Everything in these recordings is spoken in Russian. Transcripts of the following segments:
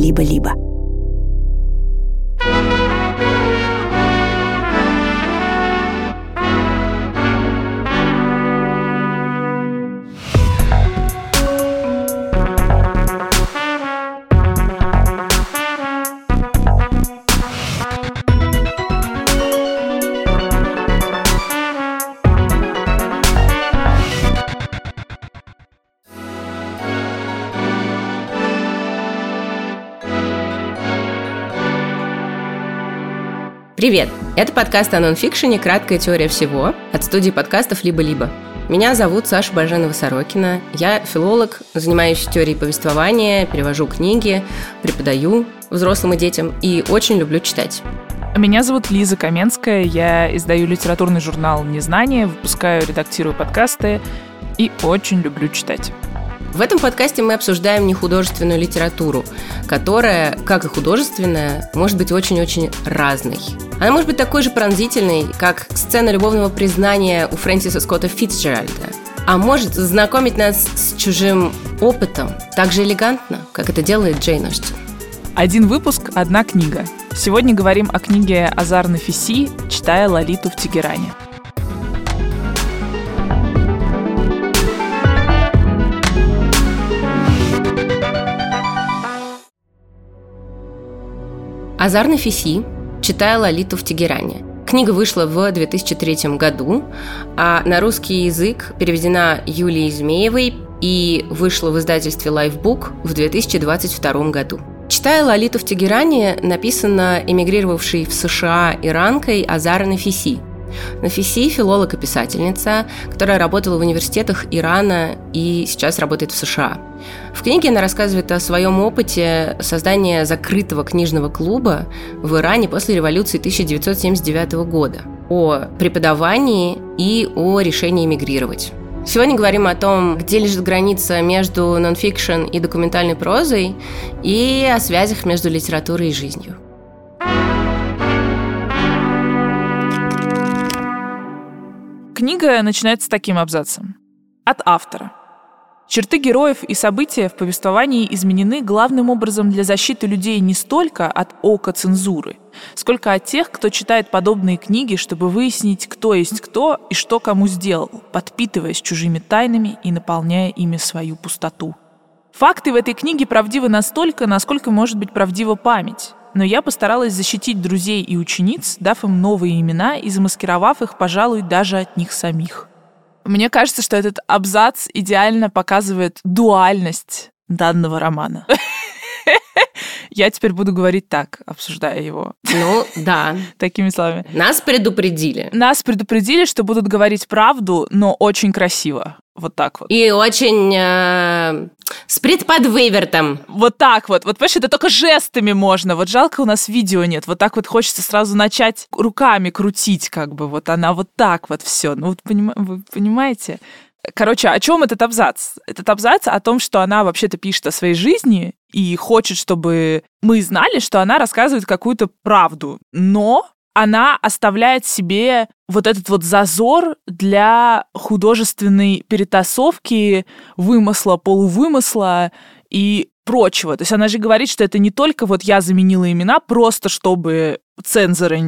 «Либо-либо». Привет! Это подкаст о нонфикшене «Краткая теория всего» от студии подкастов «Либо-либо». Меня зовут Саша Баженова-Сорокина. Я филолог, занимаюсь теорией повествования, перевожу книги, преподаю взрослым и детям и очень люблю читать. Меня зовут Лиза Каменская, я издаю литературный журнал «Незнание», выпускаю, редактирую подкасты и очень люблю читать. В этом подкасте мы обсуждаем нехудожественную литературу, которая, как и художественная, может быть очень-очень разной. Она может быть такой же пронзительной, как сцена любовного признания у Фрэнсиса Скотта Фитцджеральда, а может знакомить нас с чужим опытом так же элегантно, как это делает Джейн Остин. Один выпуск, одна книга. Сегодня говорим о книге Азар Нафиси «Читая Лолиту в Тегеране». Азар Нафиси «Читая Лолиту в Тегеране». Книга вышла в 2003 году, а на русский язык переведена Юлией Змеевой и вышла в издательстве Lifebook в 2022 году. «Читая Лолиту в Тегеране» написано эмигрировавшей в США иранкой Азара Нафиси – Нафиси – филолог и писательница, которая работала в университетах Ирана и сейчас работает в США. В книге она рассказывает о своем опыте создания закрытого книжного клуба в Иране после революции 1979 года, о преподавании и о решении эмигрировать. Сегодня говорим о том, где лежит граница между нонфикшн и документальной прозой, и о связях между литературой и жизнью. Книга начинается таким абзацем. От автора. Черты героев и события в повествовании изменены главным образом для защиты людей не столько от ока цензуры, сколько от тех, кто читает подобные книги, чтобы выяснить, кто есть кто и что кому сделал, подпитываясь чужими тайнами и наполняя ими свою пустоту. Факты в этой книге правдивы настолько, насколько может быть правдива память но я постаралась защитить друзей и учениц, дав им новые имена и замаскировав их, пожалуй, даже от них самих. Мне кажется, что этот абзац идеально показывает дуальность данного романа. Я теперь буду говорить так, обсуждая его. Ну, да. Такими словами. Нас предупредили. Нас предупредили, что будут говорить правду, но очень красиво. Вот так вот. И очень э, с предподвывертом. Вот так вот. Вот, понимаешь, это только жестами можно. Вот жалко, у нас видео нет. Вот так вот хочется сразу начать руками крутить, как бы. Вот она вот так вот все. Ну, вот поним... вы понимаете? Короче, о чем этот абзац? Этот абзац о том, что она вообще-то пишет о своей жизни и хочет, чтобы мы знали, что она рассказывает какую-то правду. Но она оставляет себе вот этот вот зазор для художественной перетасовки вымысла, полувымысла и прочего. То есть она же говорит, что это не только вот я заменила имена просто, чтобы цензоры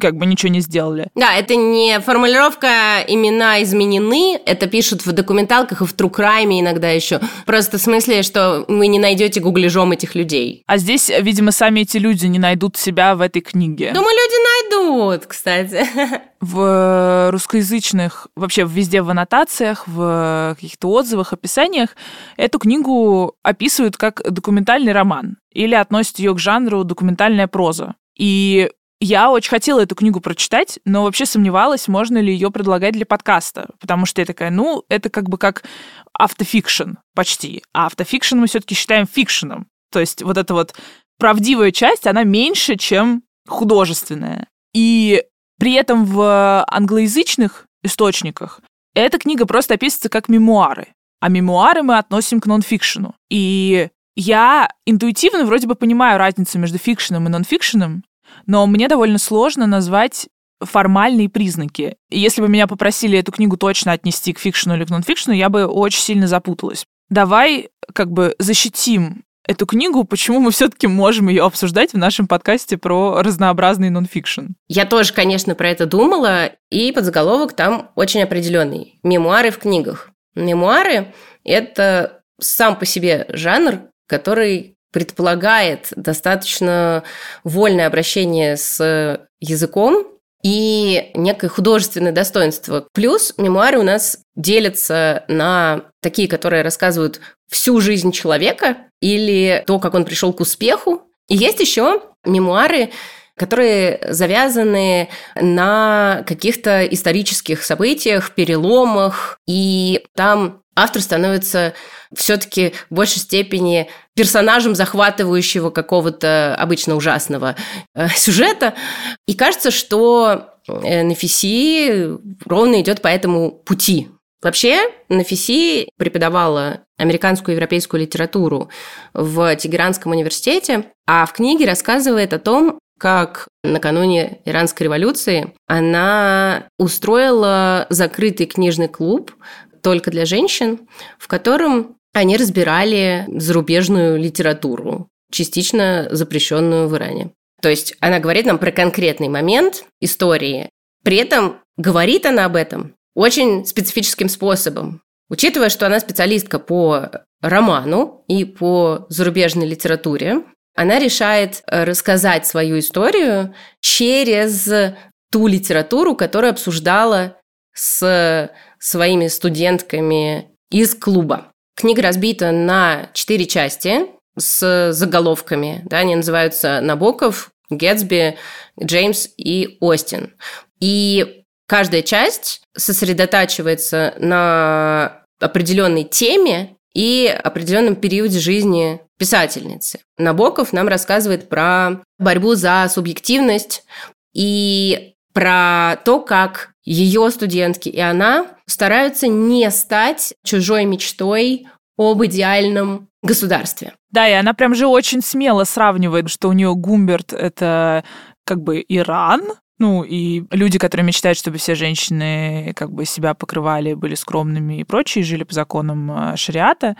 как бы ничего не сделали. Да, это не формулировка имена изменены, это пишут в документалках и в Crime иногда еще. Просто в смысле, что вы не найдете гугляжом этих людей. А здесь, видимо, сами эти люди не найдут себя в этой книге. Думаю, люди найдут, кстати. В русскоязычных, вообще везде в аннотациях, в каких-то отзывах, описаниях эту книгу описывают как документальный роман или относят ее к жанру документальная проза. И я очень хотела эту книгу прочитать, но вообще сомневалась, можно ли ее предлагать для подкаста, потому что я такая, ну, это как бы как автофикшн почти, а автофикшн мы все-таки считаем фикшеном. То есть вот эта вот правдивая часть, она меньше, чем художественная. И при этом в англоязычных источниках эта книга просто описывается как мемуары. А мемуары мы относим к нонфикшену. И я интуитивно вроде бы понимаю разницу между фикшеном и нонфикшеном, но мне довольно сложно назвать формальные признаки. И если бы меня попросили эту книгу точно отнести к фикшену или к нонфикшену, я бы очень сильно запуталась. Давай как бы защитим эту книгу, почему мы все-таки можем ее обсуждать в нашем подкасте про разнообразный нонфикшн. Я тоже, конечно, про это думала, и подзаголовок там очень определенный. Мемуары в книгах. Мемуары – это сам по себе жанр, который предполагает достаточно вольное обращение с языком, и некое художественное достоинство. Плюс мемуары у нас делятся на такие, которые рассказывают всю жизнь человека или то, как он пришел к успеху. И есть еще мемуары, которые завязаны на каких-то исторических событиях, переломах, и там автор становится все-таки в большей степени персонажем захватывающего какого-то обычно ужасного э, сюжета. И кажется, что э, Нафиси ровно идет по этому пути. Вообще, Нафиси преподавала американскую и европейскую литературу в Тегеранском университете, а в книге рассказывает о том, как накануне Иранской революции она устроила закрытый книжный клуб только для женщин, в котором они разбирали зарубежную литературу, частично запрещенную в Иране. То есть она говорит нам про конкретный момент истории, при этом говорит она об этом очень специфическим способом. Учитывая, что она специалистка по роману и по зарубежной литературе, она решает рассказать свою историю через ту литературу, которую обсуждала с своими студентками из клуба. Книга разбита на четыре части с заголовками. Да, они называются «Набоков», «Гетсби», «Джеймс» и «Остин». И каждая часть сосредотачивается на определенной теме и определенном периоде жизни писательницы. Набоков нам рассказывает про борьбу за субъективность и про то, как ее студентки и она стараются не стать чужой мечтой об идеальном государстве. Да, и она прям же очень смело сравнивает, что у нее Гумберт — это как бы Иран, ну, и люди, которые мечтают, чтобы все женщины как бы себя покрывали, были скромными и прочие, жили по законам э, шариата,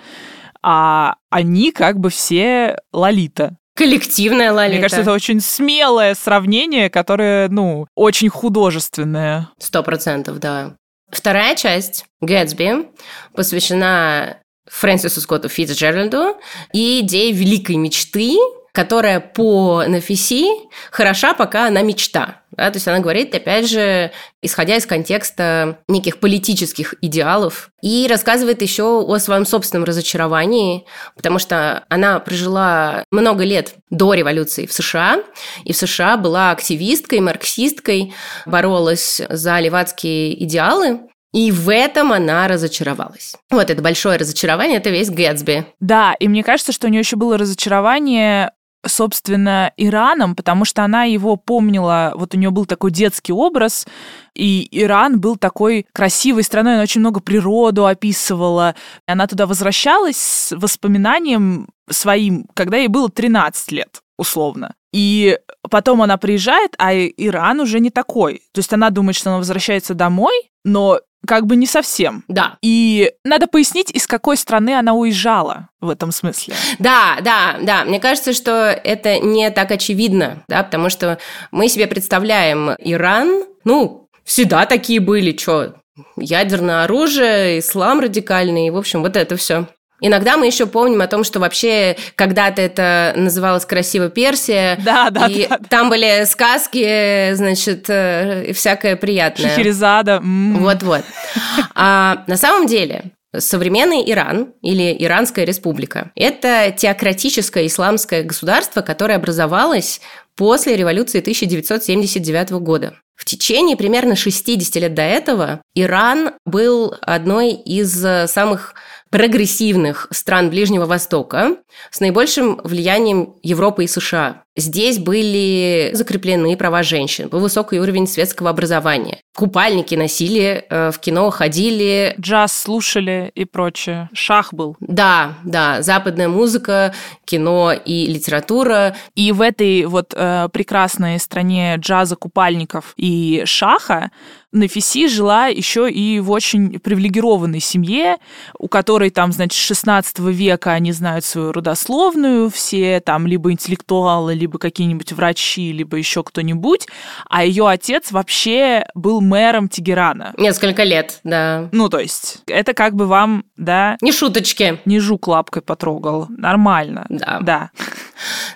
а они как бы все лолита. Коллективная лолита. Мне кажется, это очень смелое сравнение, которое, ну, очень художественное. Сто процентов, да. Вторая часть Гэтсби посвящена Фрэнсису Скотту Фитцджеральду и идее великой мечты, которая по Нафиси хороша, пока она мечта. Да? То есть она говорит, опять же, исходя из контекста неких политических идеалов, и рассказывает еще о своем собственном разочаровании, потому что она прожила много лет до революции в США, и в США была активисткой, марксисткой, боролась за левацкие идеалы, и в этом она разочаровалась. Вот это большое разочарование, это весь Гэтсби. Да, и мне кажется, что у нее еще было разочарование собственно, Ираном, потому что она его помнила, вот у нее был такой детский образ, и Иран был такой красивой страной, она очень много природу описывала. Она туда возвращалась с воспоминанием своим, когда ей было 13 лет, условно. И потом она приезжает, а Иран уже не такой. То есть она думает, что она возвращается домой, но как бы не совсем. Да. И надо пояснить, из какой страны она уезжала в этом смысле. Да, да, да. Мне кажется, что это не так очевидно, да, потому что мы себе представляем Иран, ну, всегда такие были, что ядерное оружие, ислам радикальный, в общем, вот это все. Иногда мы еще помним о том, что вообще когда-то это называлось красиво Персия. Да, да, и да. там были сказки, значит, э, и всякое приятное. Шахерезада. Вот-вот. А на самом деле Современный Иран или Иранская республика – это теократическое исламское государство, которое образовалось после революции 1979 года. В течение примерно 60 лет до этого Иран был одной из самых прогрессивных стран Ближнего Востока с наибольшим влиянием Европы и США. Здесь были закреплены права женщин, был высокий уровень светского образования. Купальники носили, э, в кино ходили. Джаз слушали и прочее. Шах был. Да, да, западная музыка, кино и литература. И в этой вот э, прекрасной стране джаза, купальников и шаха Нафиси жила еще и в очень привилегированной семье, у которой там, значит, с 16 века они знают свою родословную, все там либо интеллектуалы, либо какие-нибудь врачи, либо еще кто-нибудь, а ее отец вообще был мэром Тегерана. Несколько лет, да. Ну, то есть, это как бы вам, да... Не шуточки. Не жук лапкой потрогал. Нормально. Да. Да.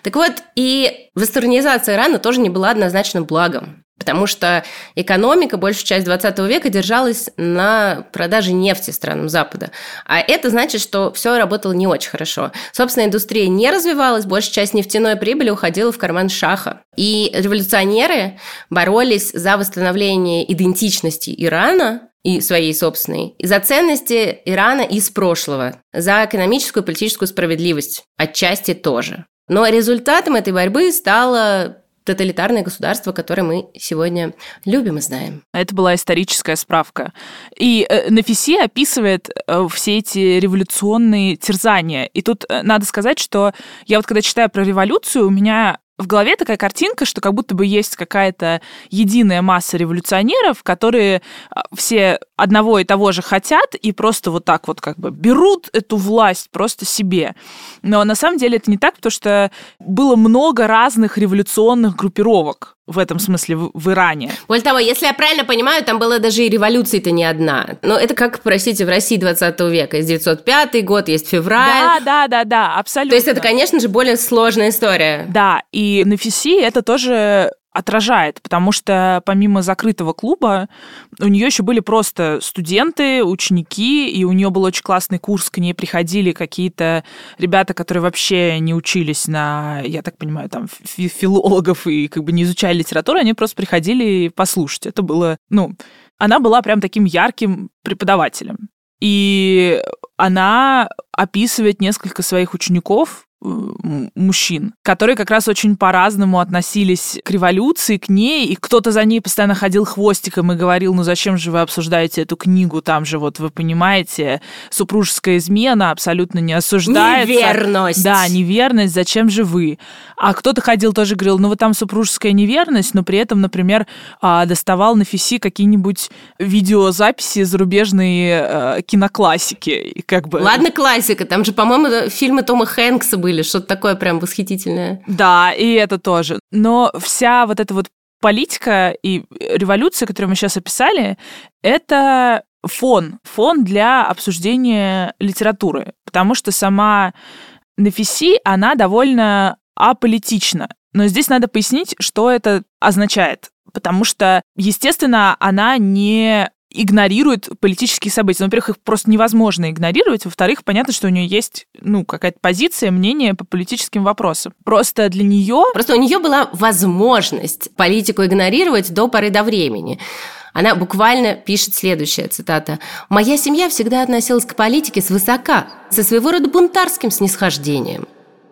Так вот, и вестернизация Ирана тоже не была однозначно благом. Потому что экономика большую часть 20 века держалась на продаже нефти странам Запада. А это значит, что все работало не очень хорошо. Собственно, индустрия не развивалась, большая часть нефтяной прибыли уходила в карман шаха. И революционеры боролись за восстановление идентичности Ирана и своей собственной, и за ценности Ирана из прошлого, за экономическую и политическую справедливость, отчасти тоже. Но результатом этой борьбы стало тоталитарное государство, которое мы сегодня любим и знаем. Это была историческая справка. И э, Нафиси описывает э, все эти революционные терзания. И тут э, надо сказать, что я вот когда читаю про революцию, у меня в голове такая картинка, что как будто бы есть какая-то единая масса революционеров, которые а, все одного и того же хотят и просто вот так вот как бы берут эту власть просто себе. Но на самом деле это не так, потому что было много разных революционных группировок в этом смысле в, в Иране. Более того, если я правильно понимаю, там была даже и революция-то не одна. Но это как, простите, в России 20 века. Есть 905 год, есть февраль. Да, да, да, да, абсолютно. То есть это, конечно же, более сложная история. Да, и на Фиси это тоже отражает, потому что помимо закрытого клуба у нее еще были просто студенты, ученики, и у нее был очень классный курс, к ней приходили какие-то ребята, которые вообще не учились на, я так понимаю, там филологов и как бы не изучали литературу, они просто приходили послушать. Это было, ну, она была прям таким ярким преподавателем. И она описывает несколько своих учеников, мужчин, которые как раз очень по-разному относились к революции, к ней, и кто-то за ней постоянно ходил хвостиком и говорил, ну зачем же вы обсуждаете эту книгу, там же вот вы понимаете, супружеская измена абсолютно не осуждается. Неверность. Да, неверность, зачем же вы? А кто-то ходил тоже говорил, ну вот там супружеская неверность, но при этом, например, а, доставал на фиси какие-нибудь видеозаписи зарубежной э, киноклассики. Как бы... Ладно, классика, там же, по-моему, фильмы Тома Хэнкса были, что-то такое прям восхитительное. Да, и это тоже. Но вся вот эта вот политика и революция, которую мы сейчас описали, это фон, фон для обсуждения литературы, потому что сама Нафиси, она довольно аполитична. Но здесь надо пояснить, что это означает. Потому что, естественно, она не игнорирует политические события. Ну, во-первых, их просто невозможно игнорировать. Во-вторых, понятно, что у нее есть, ну, какая-то позиция, мнение по политическим вопросам. Просто для нее... Просто у нее была возможность политику игнорировать до поры до времени. Она буквально пишет следующая цитата. «Моя семья всегда относилась к политике свысока, со своего рода бунтарским снисхождением.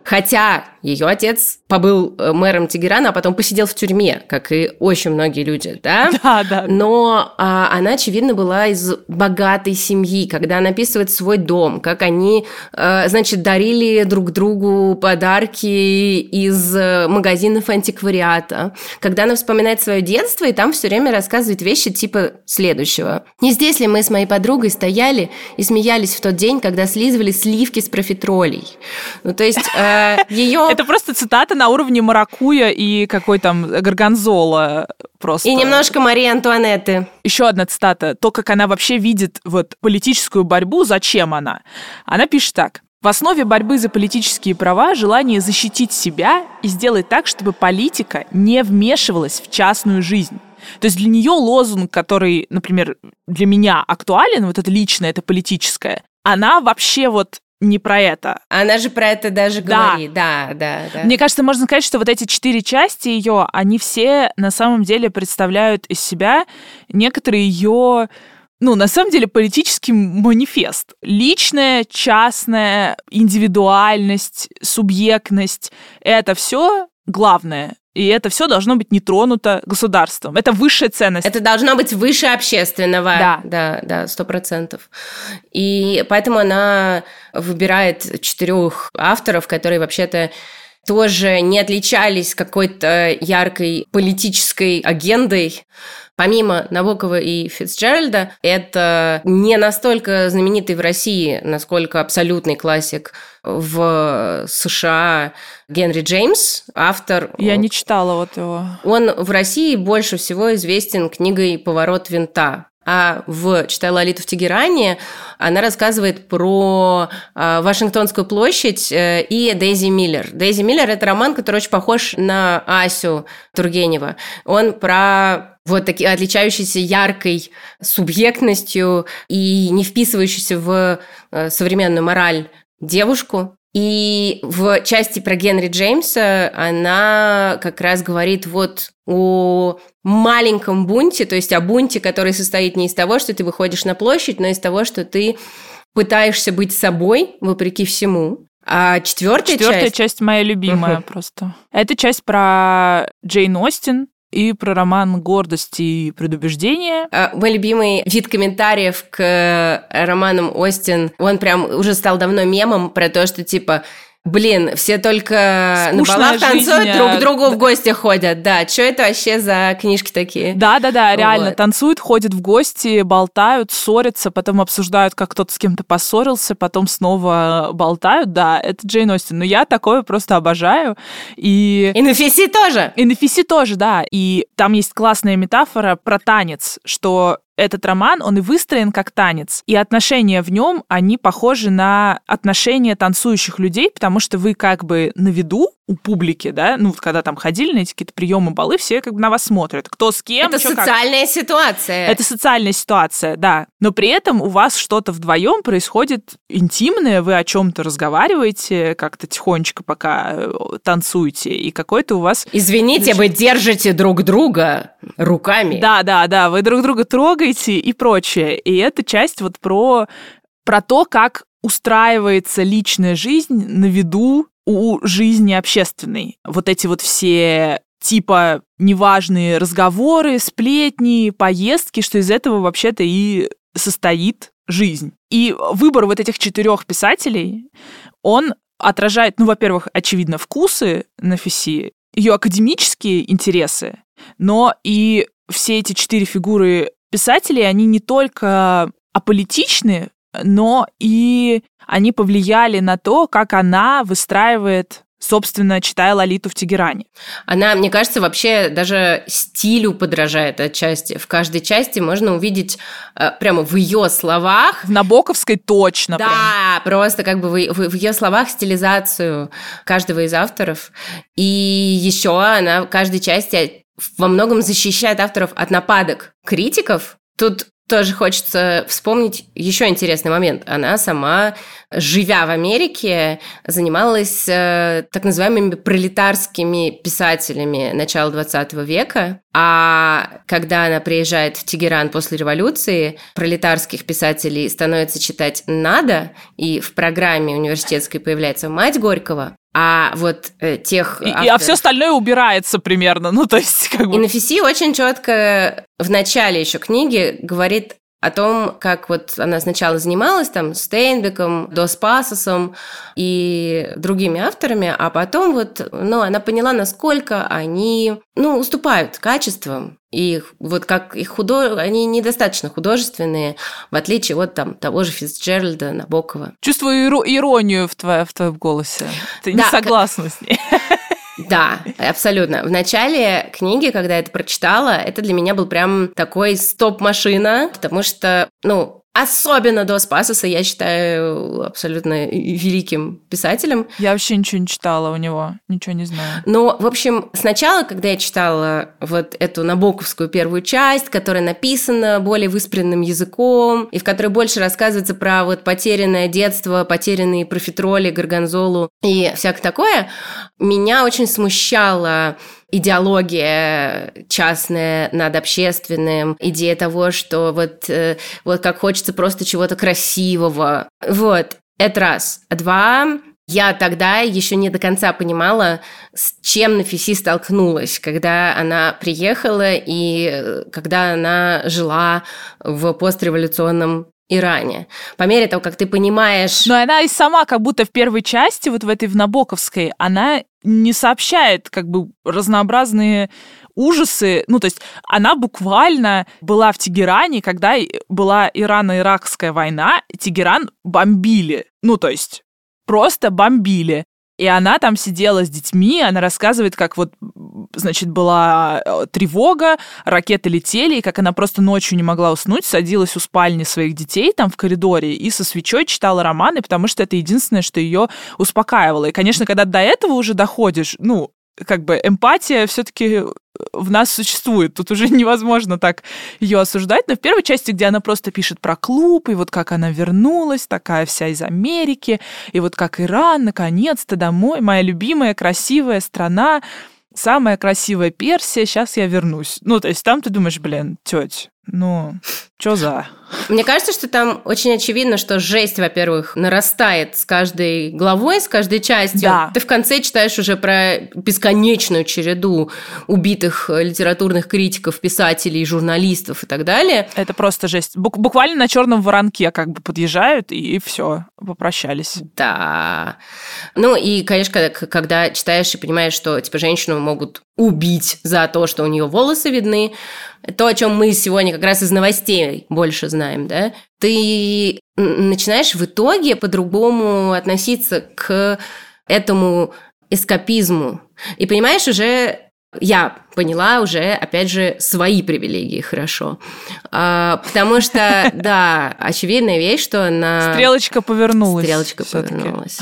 Хотя ее отец побыл э, мэром Тегерана, а потом посидел в тюрьме, как и очень многие люди, да? Да, да. Но а, она, очевидно, была из богатой семьи, когда она описывает свой дом, как они, а, значит, дарили друг другу подарки из э, магазинов антиквариата. Когда она вспоминает свое детство, и там все время рассказывает вещи типа следующего. «Не здесь ли мы с моей подругой стояли и смеялись в тот день, когда слизывали сливки с профитролей?» Ну, то есть э, ее это просто цитата на уровне Маракуя и какой там Горгонзола просто. И немножко Марии Антуанетты. Еще одна цитата. То, как она вообще видит вот политическую борьбу, зачем она. Она пишет так. В основе борьбы за политические права желание защитить себя и сделать так, чтобы политика не вмешивалась в частную жизнь. То есть для нее лозунг, который, например, для меня актуален, вот это личное, это политическое, она вообще вот не про это. Она же про это даже да. говорит. Да, да, да. Мне кажется, можно сказать, что вот эти четыре части ее, они все на самом деле представляют из себя некоторые ее ну, на самом деле, политический манифест. Личная, частная, индивидуальность, субъектность — это все главное и это все должно быть не тронуто государством. Это высшая ценность. Это должно быть выше общественного. Да. Да, да, сто процентов. И поэтому она выбирает четырех авторов, которые вообще-то тоже не отличались какой-то яркой политической агендой. Помимо Набокова и Фицджеральда, это не настолько знаменитый в России, насколько абсолютный классик в США Генри Джеймс, автор... Я не читала вот его. Он в России больше всего известен книгой «Поворот винта». А в «Читай Лолиту в Тегеране» она рассказывает про э, Вашингтонскую площадь э, и Дейзи Миллер. Дейзи Миллер – это роман, который очень похож на Асю Тургенева. Он про вот такие отличающиеся яркой субъектностью и не вписывающейся в э, современную мораль девушку, и в части про Генри Джеймса она как раз говорит вот о маленьком бунте, то есть о бунте, который состоит не из того, что ты выходишь на площадь, но из того, что ты пытаешься быть собой, вопреки всему. А четвертая, четвертая часть... часть моя любимая uh-huh. просто. Это часть про Джейн Остин, и про роман «Гордость и предубеждение». А, мой любимый вид комментариев к э, романам Остин, он прям уже стал давно мемом про то, что типа Блин, все только Скучная на балах танцуют, жизнь, друг к другу в гости ходят. Да, что это вообще за книжки такие? Да-да-да, реально, вот. танцуют, ходят в гости, болтают, ссорятся, потом обсуждают, как кто-то с кем-то поссорился, потом снова болтают. Да, это Джейн Остин. Но я такое просто обожаю. И... И на Фиси тоже. И на Фиси тоже, да. И там есть классная метафора про танец, что этот роман, он и выстроен как танец, и отношения в нем, они похожи на отношения танцующих людей, потому что вы как бы на виду у публики, да, ну, когда там ходили на эти какие-то приемы, балы, все как бы на вас смотрят. Кто с кем, Это социальная как. ситуация. Это социальная ситуация, да. Но при этом у вас что-то вдвоем происходит интимное, вы о чем-то разговариваете как-то тихонечко, пока э, танцуете, и какой-то у вас... Извините, Значит... вы держите друг друга руками. Да, да, да, вы друг друга трогаете и прочее. И эта часть вот про, про то, как устраивается личная жизнь на виду у жизни общественной. Вот эти вот все типа неважные разговоры, сплетни, поездки, что из этого вообще-то и состоит жизнь. И выбор вот этих четырех писателей, он отражает, ну, во-первых, очевидно, вкусы Нафиси, ее академические интересы, но и все эти четыре фигуры писателей, они не только аполитичны, но и они повлияли на то, как она выстраивает собственно, читая Лолиту в Тегеране. Она, мне кажется, вообще даже стилю подражает отчасти. В каждой части можно увидеть э, прямо в ее словах... В Набоковской точно. Да, прям. просто как бы в, в, в ее словах стилизацию каждого из авторов. И еще она в каждой части во многом защищает авторов от нападок критиков. Тут тоже хочется вспомнить еще интересный момент. Она сама, живя в Америке, занималась э, так называемыми пролетарскими писателями начала 20 века. А когда она приезжает в Тегеран после революции, пролетарских писателей становится читать надо, и в программе университетской появляется мать Горького, а вот э, тех и, авторов... А все остальное убирается примерно, ну то есть как бы... И Нафиси очень четко в начале еще книги говорит о том, как вот она сначала занималась там Стейнбеком, Дос Пасосом и другими авторами, а потом вот, ну, она поняла, насколько они, ну, уступают качеством, и вот как их худо... они недостаточно художественные, в отличие от там того же Фицджеральда, Набокова. Чувствую иронию в, твоем в твоем голосе. Ты да, не согласна как... с ней. Да, абсолютно. В начале книги, когда я это прочитала, это для меня был прям такой стоп-машина, потому что, ну, Особенно до Спасоса я считаю абсолютно великим писателем. Я вообще ничего не читала у него, ничего не знаю. Но, в общем, сначала, когда я читала вот эту набоковскую первую часть, которая написана более выспренным языком, и в которой больше рассказывается про вот потерянное детство, потерянные профитроли, горгонзолу и всякое такое, меня очень смущало идеология частная над общественным, идея того, что вот, э, вот как хочется просто чего-то красивого. Вот, это раз. Два, я тогда еще не до конца понимала, с чем Нафиси столкнулась, когда она приехала и э, когда она жила в постреволюционном Иране. По мере того, как ты понимаешь... Но она и сама, как будто в первой части, вот в этой в Набоковской, она не сообщает как бы разнообразные ужасы. Ну, то есть она буквально была в Тегеране, когда была Ирано-Иракская война, Тегеран бомбили. Ну, то есть просто бомбили. И она там сидела с детьми, она рассказывает, как вот, значит, была э, тревога, ракеты летели, и как она просто ночью не могла уснуть, садилась у спальни своих детей там в коридоре и со свечой читала романы, потому что это единственное, что ее успокаивало. И, конечно, когда до этого уже доходишь, ну, как бы эмпатия все-таки в нас существует. Тут уже невозможно так ее осуждать. Но в первой части, где она просто пишет про клуб, и вот как она вернулась, такая вся из Америки, и вот как Иран, наконец-то домой, моя любимая красивая страна, самая красивая Персия, сейчас я вернусь. Ну, то есть там ты думаешь, блин, тетя, ну, что за? Мне кажется, что там очень очевидно, что жесть, во-первых, нарастает с каждой главой, с каждой частью. Да. Ты в конце читаешь уже про бесконечную череду убитых литературных критиков, писателей, журналистов и так далее. Это просто жесть. Бук- буквально на черном воронке как бы подъезжают и, все, попрощались. Да. Ну и, конечно, когда читаешь и понимаешь, что типа женщину могут убить за то, что у нее волосы видны, то, о чем мы сегодня как раз из новостей больше знаем, да, ты начинаешь в итоге по-другому относиться к этому эскапизму. И понимаешь, уже я поняла уже, опять же, свои привилегии хорошо. А, потому что, да, очевидная вещь, что на... Стрелочка повернулась. Стрелочка повернулась.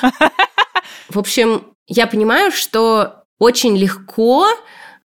В общем, я понимаю, что очень легко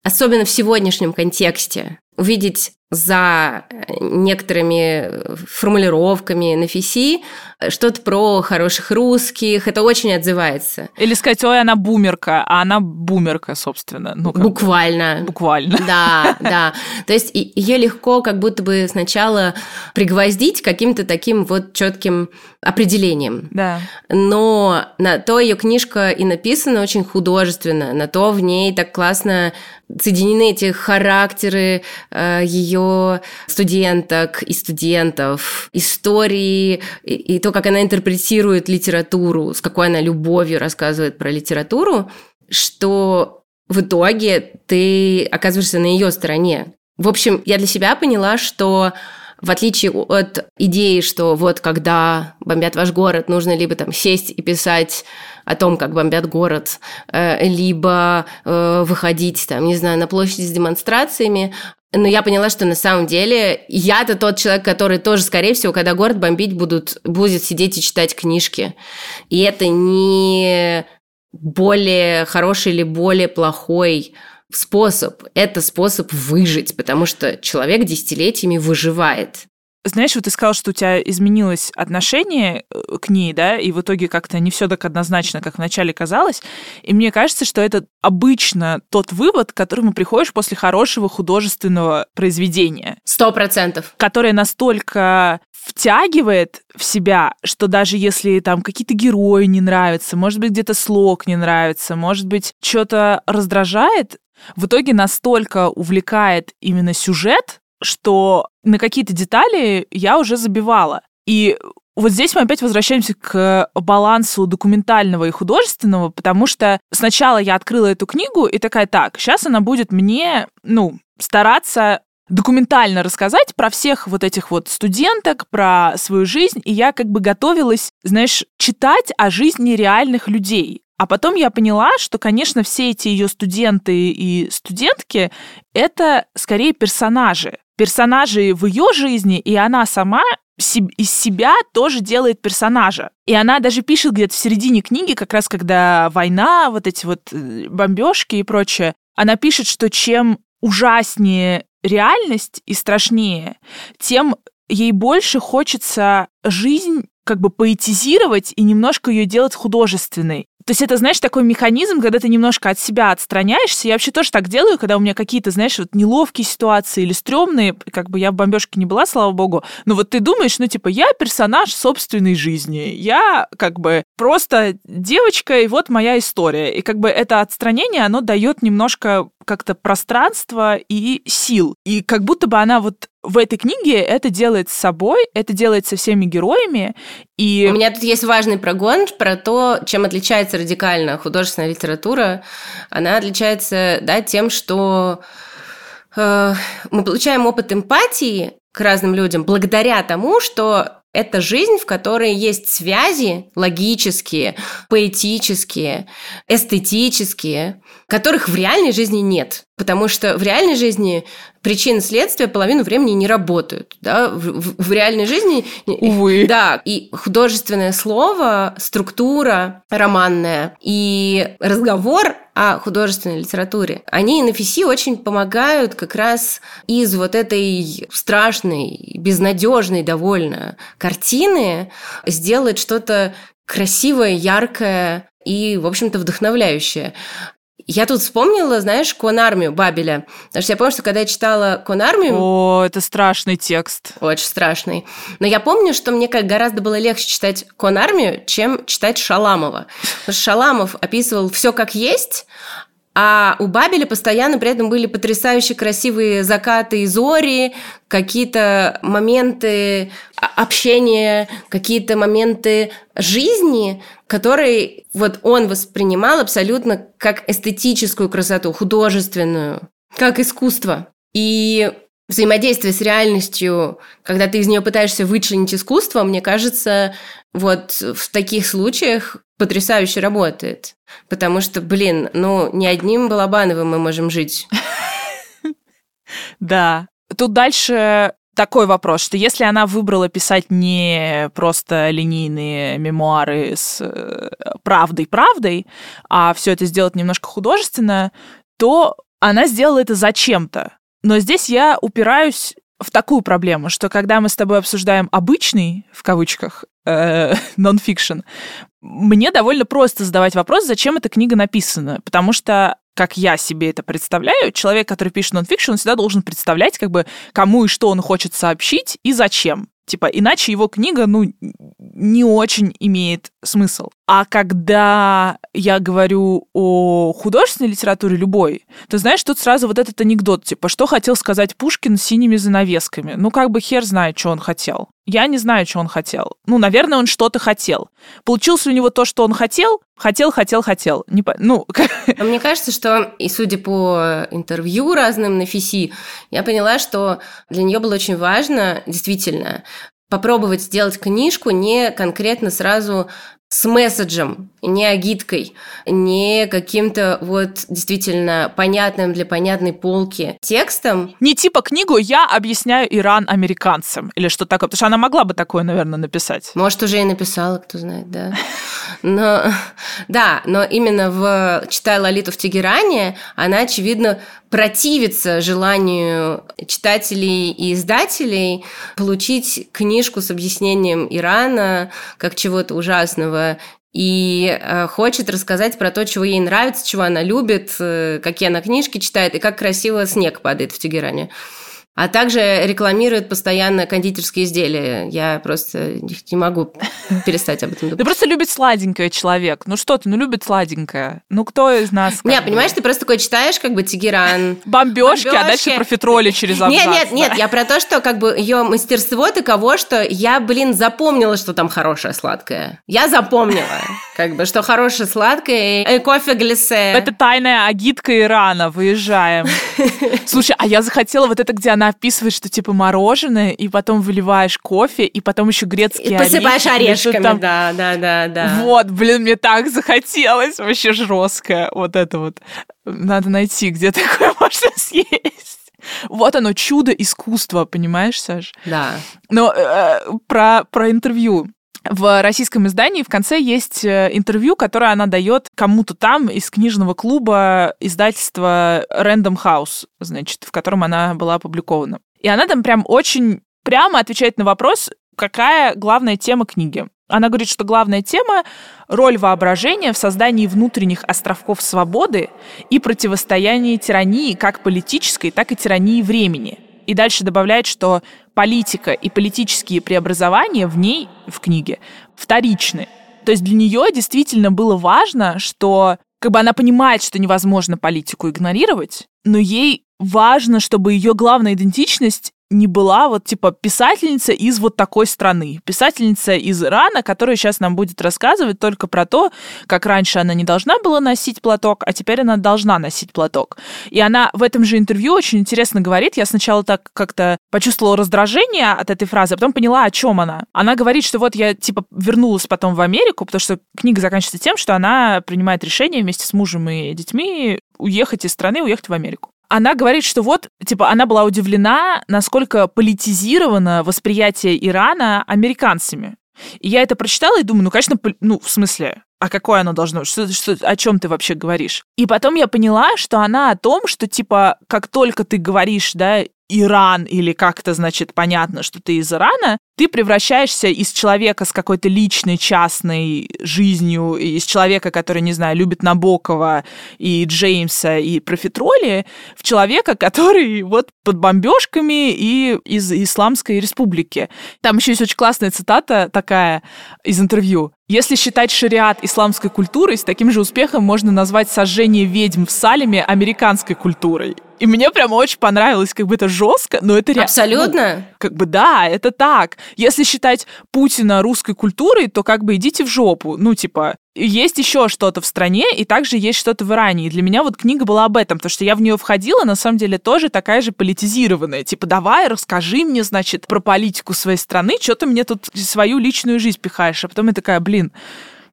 особенно в сегодняшнем контексте, увидеть за некоторыми формулировками на фиси что-то про хороших русских, это очень отзывается. Или сказать, ой, она бумерка, а она бумерка, собственно. Ну, буквально. Буквально. Да, да. То есть ее легко как будто бы сначала пригвоздить каким-то таким вот четким определением. Да. Но на то ее книжка и написана очень художественно, на то в ней так классно соединены эти характеры э, ее студенток и студентов, истории и, и то, как она интерпретирует литературу, с какой она любовью рассказывает про литературу, что в итоге ты оказываешься на ее стороне. В общем, я для себя поняла, что в отличие от идеи, что вот когда бомбят ваш город, нужно либо там сесть и писать о том, как бомбят город, э, либо э, выходить там, не знаю, на площади с демонстрациями, но я поняла, что на самом деле я-то тот человек, который тоже, скорее всего, когда город бомбить будут, будет сидеть и читать книжки. И это не более хороший или более плохой способ. Это способ выжить, потому что человек десятилетиями выживает. Знаешь, вот ты сказал, что у тебя изменилось отношение э, к ней, да, и в итоге как-то не все так однозначно, как вначале казалось. И мне кажется, что это обычно тот вывод, к которому приходишь после хорошего художественного произведения. Сто процентов. Которое настолько втягивает в себя, что даже если там какие-то герои не нравятся, может быть, где-то слог не нравится, может быть, что-то раздражает, в итоге настолько увлекает именно сюжет, что на какие-то детали я уже забивала. И вот здесь мы опять возвращаемся к балансу документального и художественного, потому что сначала я открыла эту книгу и такая, так, сейчас она будет мне, ну, стараться документально рассказать про всех вот этих вот студенток, про свою жизнь, и я как бы готовилась, знаешь, читать о жизни реальных людей. А потом я поняла, что, конечно, все эти ее студенты и студентки — это скорее персонажи персонажей в ее жизни, и она сама из себя тоже делает персонажа. И она даже пишет где-то в середине книги, как раз когда война, вот эти вот э, бомбежки и прочее, она пишет, что чем ужаснее реальность и страшнее, тем ей больше хочется жизнь как бы поэтизировать и немножко ее делать художественной. То есть это, знаешь, такой механизм, когда ты немножко от себя отстраняешься. Я вообще тоже так делаю, когда у меня какие-то, знаешь, вот неловкие ситуации или стрёмные, как бы я в бомбежке не была, слава богу, но вот ты думаешь, ну, типа, я персонаж собственной жизни, я как бы просто девочка, и вот моя история. И как бы это отстранение, оно дает немножко как-то пространства и сил. И как будто бы она вот в этой книге это делает с собой, это делает со всеми героями. И... У меня тут есть важный прогон про то, чем отличается радикально художественная литература. Она отличается да, тем, что э, мы получаем опыт эмпатии к разным людям благодаря тому, что это жизнь, в которой есть связи логические, поэтические, эстетические, которых в реальной жизни нет. Потому что в реальной жизни причины следствия половину времени не работают. Да? В, в, в реальной жизни... Увы. Да, и художественное слово, структура романная и разговор о художественной литературе, они на ФИСИ очень помогают как раз из вот этой страшной, безнадежной довольно картины сделать что-то красивое, яркое и, в общем-то, вдохновляющее. Я тут вспомнила, знаешь, Конармию Бабеля. Потому что я помню, что когда я читала Конармию... О, это страшный текст. Очень страшный. Но я помню, что мне как гораздо было легче читать Конармию, чем читать Шаламова. Потому что Шаламов описывал все как есть, а у Бабеля постоянно при этом были потрясающе красивые закаты и зори, какие-то моменты общения, какие-то моменты жизни, которые вот он воспринимал абсолютно как эстетическую красоту, художественную, как искусство. И взаимодействие с реальностью, когда ты из нее пытаешься вычленить искусство, мне кажется, вот в таких случаях потрясающе работает. Потому что, блин, ну, не одним Балабановым мы можем жить. Да. Тут дальше такой вопрос, что если она выбрала писать не просто линейные мемуары с э, правдой-правдой, а все это сделать немножко художественно, то она сделала это зачем-то. Но здесь я упираюсь в такую проблему, что когда мы с тобой обсуждаем обычный, в кавычках, э, нон-фикшн, мне довольно просто задавать вопрос, зачем эта книга написана, потому что как я себе это представляю, человек, который пишет нонфикшн, он всегда должен представлять, как бы, кому и что он хочет сообщить и зачем. Типа, иначе его книга, ну, не очень имеет смысл. А когда я говорю о художественной литературе любой, то знаешь, тут сразу вот этот анекдот, типа, что хотел сказать Пушкин с синими занавесками? Ну, как бы хер знает, что он хотел. Я не знаю, что он хотел. Ну, наверное, он что-то хотел. Получилось у него то, что он хотел? Хотел, хотел, хотел. Не по... Ну, а Мне кажется, что, и судя по интервью разным на ФИСИ, я поняла, что для нее было очень важно, действительно, попробовать сделать книжку не конкретно сразу с месседжем, не агиткой, не каким-то вот действительно понятным для понятной полки текстом. Не типа книгу «Я объясняю Иран американцам» или что такое, потому что она могла бы такое, наверное, написать. Может, уже и написала, кто знает, да. Но, да, но именно в «Читай Лолиту в Тегеране» она, очевидно, противится желанию читателей и издателей получить книжку с объяснением Ирана как чего-то ужасного и э, хочет рассказать про то, чего ей нравится, чего она любит, э, какие она книжки читает и как красиво снег падает в Тегеране а также рекламирует постоянно кондитерские изделия. Я просто не могу перестать об этом думать. Ты просто любит сладенькое человек. Ну что ты, ну любит сладенькое. Ну кто из нас? Не, понимаешь, ты просто такой читаешь, как бы Тегеран. Бомбежки, а дальше профитроли через абзац. Нет, нет, нет, я про то, что как бы ее мастерство таково, что я, блин, запомнила, что там хорошее сладкое. Я запомнила, как бы, что хорошее сладкое и кофе глиссе. Это тайная агитка Ирана. Выезжаем. Слушай, а я захотела вот это, где она описывает, что типа мороженое, и потом выливаешь кофе, и потом еще грецкие орехи. Посыпаешь орешками, там... да, да, да, да. Вот, блин, мне так захотелось, вообще жестко, вот это вот. Надо найти, где такое можно съесть. Вот оно, чудо искусства, понимаешь, Саш? Да. Но э, про, про интервью. В российском издании в конце есть э, интервью, которое она дает кому-то там из книжного клуба издательства Random House, значит, в котором она была опубликована. И она там прям очень прямо отвечает на вопрос, какая главная тема книги. Она говорит, что главная тема — роль воображения в создании внутренних островков свободы и противостоянии тирании как политической, так и тирании времени — и дальше добавляет, что политика и политические преобразования в ней, в книге, вторичны. То есть для нее действительно было важно, что как бы она понимает, что невозможно политику игнорировать, но ей важно, чтобы ее главная идентичность не была вот типа писательница из вот такой страны. Писательница из Ирана, которая сейчас нам будет рассказывать только про то, как раньше она не должна была носить платок, а теперь она должна носить платок. И она в этом же интервью очень интересно говорит. Я сначала так как-то почувствовала раздражение от этой фразы, а потом поняла, о чем она. Она говорит, что вот я типа вернулась потом в Америку, потому что книга заканчивается тем, что она принимает решение вместе с мужем и детьми уехать из страны, уехать в Америку она говорит, что вот, типа, она была удивлена, насколько политизировано восприятие Ирана американцами. И я это прочитала и думаю, ну, конечно, ну, в смысле, а какое оно должно что, что, о чем ты вообще говоришь? И потом я поняла, что она о том, что, типа, как только ты говоришь, да, Иран или как-то, значит, понятно, что ты из Ирана, ты превращаешься из человека с какой-то личной, частной жизнью, из человека, который, не знаю, любит Набокова и Джеймса и профитроли, в человека, который вот под бомбежками и из Исламской республики. Там еще есть очень классная цитата такая из интервью. Если считать шариат исламской культурой, с таким же успехом можно назвать сожжение ведьм в Салеме американской культурой. И мне прям очень понравилось, как бы это жестко, но это реально... Абсолютно. Ну, как бы да, это так. Если считать Путина русской культурой, то как бы идите в жопу. Ну, типа, есть еще что-то в стране, и также есть что-то в Иране. И для меня вот книга была об этом, потому что я в нее входила, на самом деле, тоже такая же политизированная. Типа, давай, расскажи мне, значит, про политику своей страны, что ты мне тут свою личную жизнь пихаешь. А потом я такая, блин,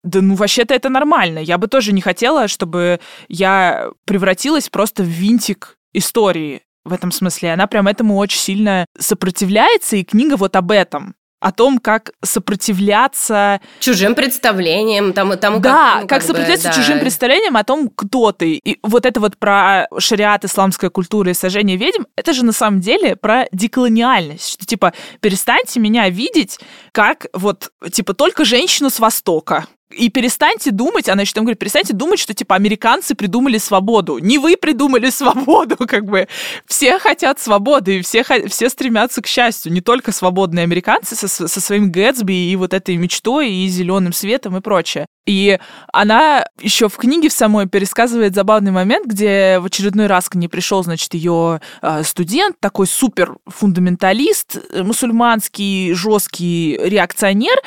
да ну вообще-то это нормально. Я бы тоже не хотела, чтобы я превратилась просто в винтик истории в этом смысле. Она прям этому очень сильно сопротивляется, и книга вот об этом о том, как сопротивляться чужим представлениям, там, тому, да, как, ну, как, как сопротивляться бы, да. чужим представлениям о том, кто ты. И вот это вот про шариат, исламская культура и сожжение ведьм, это же на самом деле про деколониальность, что типа перестаньте меня видеть как вот типа только женщину с Востока. И перестаньте думать, она еще там говорит, перестаньте думать, что, типа, американцы придумали свободу. Не вы придумали свободу, как бы. Все хотят свободы, и все, все стремятся к счастью. Не только свободные американцы со, со своим Гэтсби и вот этой мечтой, и зеленым светом и прочее. И она еще в книге в самой пересказывает забавный момент, где в очередной раз к ней пришел, значит, ее э, студент, такой супер фундаменталист, э, мусульманский, жесткий реакционер,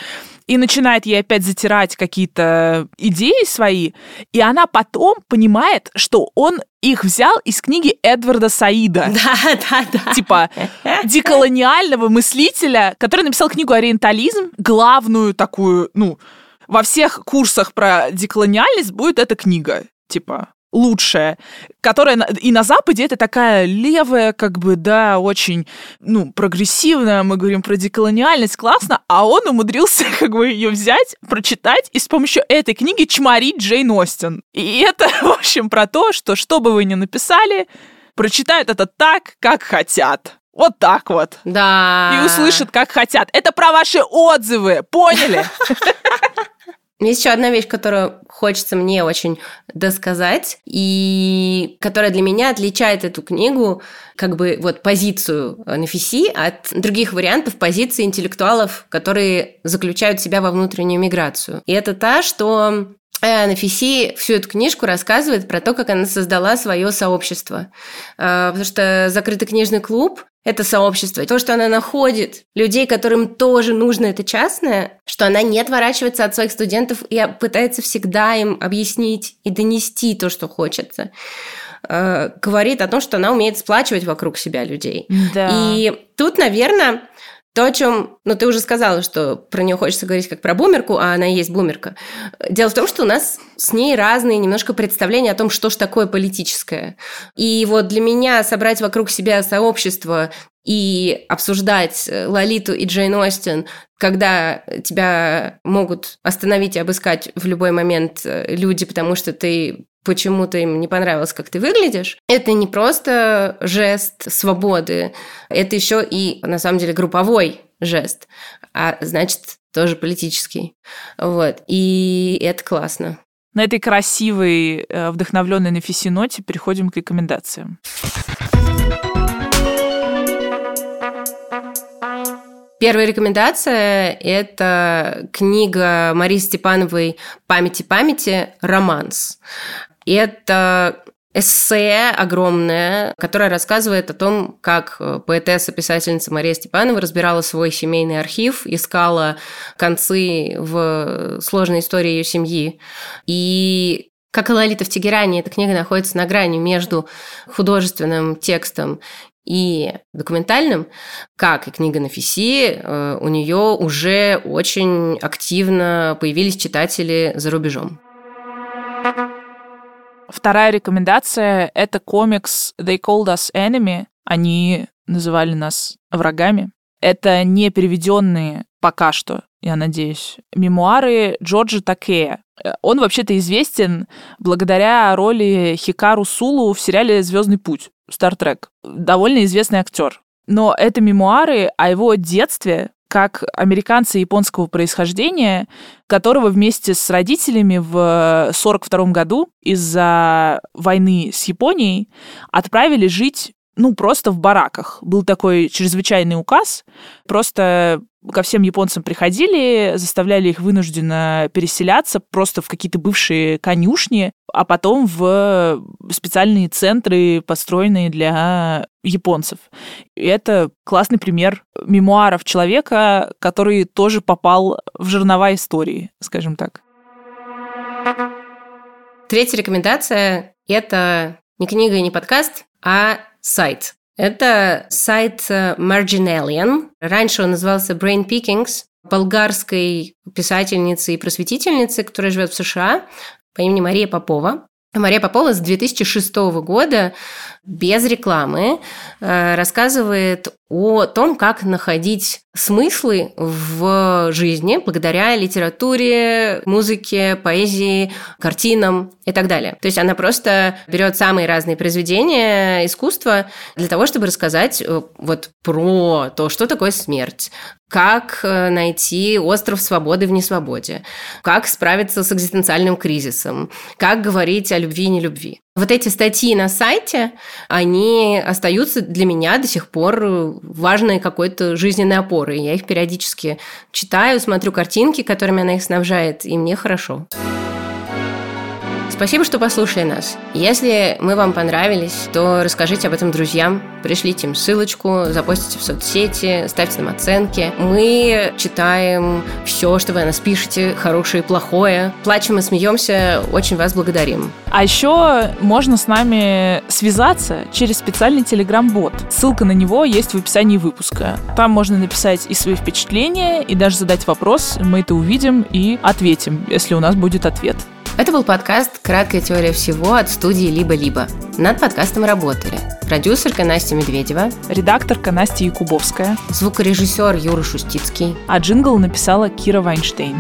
и начинает ей опять затирать какие-то идеи свои, и она потом понимает, что он их взял из книги Эдварда Саида. Да, да, да. Типа деколониального мыслителя, который написал книгу «Ориентализм», главную такую, ну, во всех курсах про деколониальность будет эта книга. Типа, лучшая, которая и на Западе это такая левая, как бы, да, очень, ну, прогрессивная, мы говорим про деколониальность, классно, а он умудрился, как бы, ее взять, прочитать и с помощью этой книги чморить Джейн Остин. И это, в общем, про то, что что бы вы ни написали, прочитают это так, как хотят. Вот так вот. Да. И услышат, как хотят. Это про ваши отзывы, поняли? Есть еще одна вещь, которую хочется мне очень досказать, и которая для меня отличает эту книгу, как бы вот позицию Нафиси от других вариантов позиции интеллектуалов, которые заключают себя во внутреннюю миграцию. И это та, что э, Нафиси всю эту книжку рассказывает про то, как она создала свое сообщество. А, потому что закрытый книжный клуб это сообщество, то, что она находит людей, которым тоже нужно это частное, что она не отворачивается от своих студентов и пытается всегда им объяснить и донести то, что хочется э, говорит о том, что она умеет сплачивать вокруг себя людей. Да. И тут, наверное, то, о чем, ну, ты уже сказала, что про нее хочется говорить как про бумерку, а она и есть бумерка. Дело в том, что у нас с ней разные немножко представления о том, что ж такое политическое. И вот для меня собрать вокруг себя сообщество и обсуждать Лолиту и Джейн Остин, когда тебя могут остановить и обыскать в любой момент люди, потому что ты почему-то им не понравилось, как ты выглядишь, это не просто жест свободы, это еще и, на самом деле, групповой жест, а значит, тоже политический. Вот. И это классно. На этой красивой, э, вдохновленной на фисиноте переходим к рекомендациям. Первая рекомендация – это книга Марии Степановой «Памяти памяти. Романс». Это эссе огромное, которое рассказывает о том, как э, поэтесса-писательница Мария Степанова разбирала свой семейный архив, искала концы в сложной истории ее семьи. И как и Лолита в Тегеране, эта книга находится на грани между художественным текстом и документальным, как и книга на Фиси, э, у нее уже очень активно появились читатели за рубежом. Вторая рекомендация — это комикс «They Called Us Enemy». Они называли нас врагами. Это не переведенные пока что, я надеюсь, мемуары Джорджа Такея. Он вообще-то известен благодаря роли Хикару Сулу в сериале «Звездный путь» Trek. Довольно известный актер. Но это мемуары о его детстве, как американца японского происхождения, которого вместе с родителями в 1942 году из-за войны с Японией отправили жить ну, просто в бараках. Был такой чрезвычайный указ. Просто ко всем японцам приходили, заставляли их вынужденно переселяться просто в какие-то бывшие конюшни, а потом в специальные центры, построенные для японцев. И это классный пример мемуаров человека, который тоже попал в жернова истории, скажем так. Третья рекомендация – это не книга и не подкаст, а сайт. Это сайт э, Marginalian. Раньше он назывался Brain Pickings, болгарской писательницы и просветительницы, которая живет в США по имени Мария Попова. Мария Попова с 2006 года без рекламы э, рассказывает о том, как находить смыслы в жизни благодаря литературе, музыке, поэзии, картинам и так далее. То есть она просто берет самые разные произведения искусства для того, чтобы рассказать э, вот про то, что такое смерть, как э, найти остров свободы в несвободе, как справиться с экзистенциальным кризисом, как говорить о любви и нелюбви. Вот эти статьи на сайте, они остаются для меня до сих пор важной какой-то жизненной опорой. Я их периодически читаю, смотрю картинки, которыми она их снабжает, и мне хорошо. Спасибо, что послушали нас. Если мы вам понравились, то расскажите об этом друзьям, пришлите им ссылочку, запостите в соцсети, ставьте нам оценки. Мы читаем все, что вы о нас пишете, хорошее и плохое. Плачем и смеемся, очень вас благодарим. А еще можно с нами связаться через специальный телеграм-бот. Ссылка на него есть в описании выпуска. Там можно написать и свои впечатления, и даже задать вопрос. Мы это увидим и ответим, если у нас будет ответ. Это был подкаст «Краткая теория всего» от студии «Либо-либо». Над подкастом работали продюсерка Настя Медведева, редакторка Настя Якубовская, звукорежиссер Юра Шустицкий, а джингл написала Кира Вайнштейн.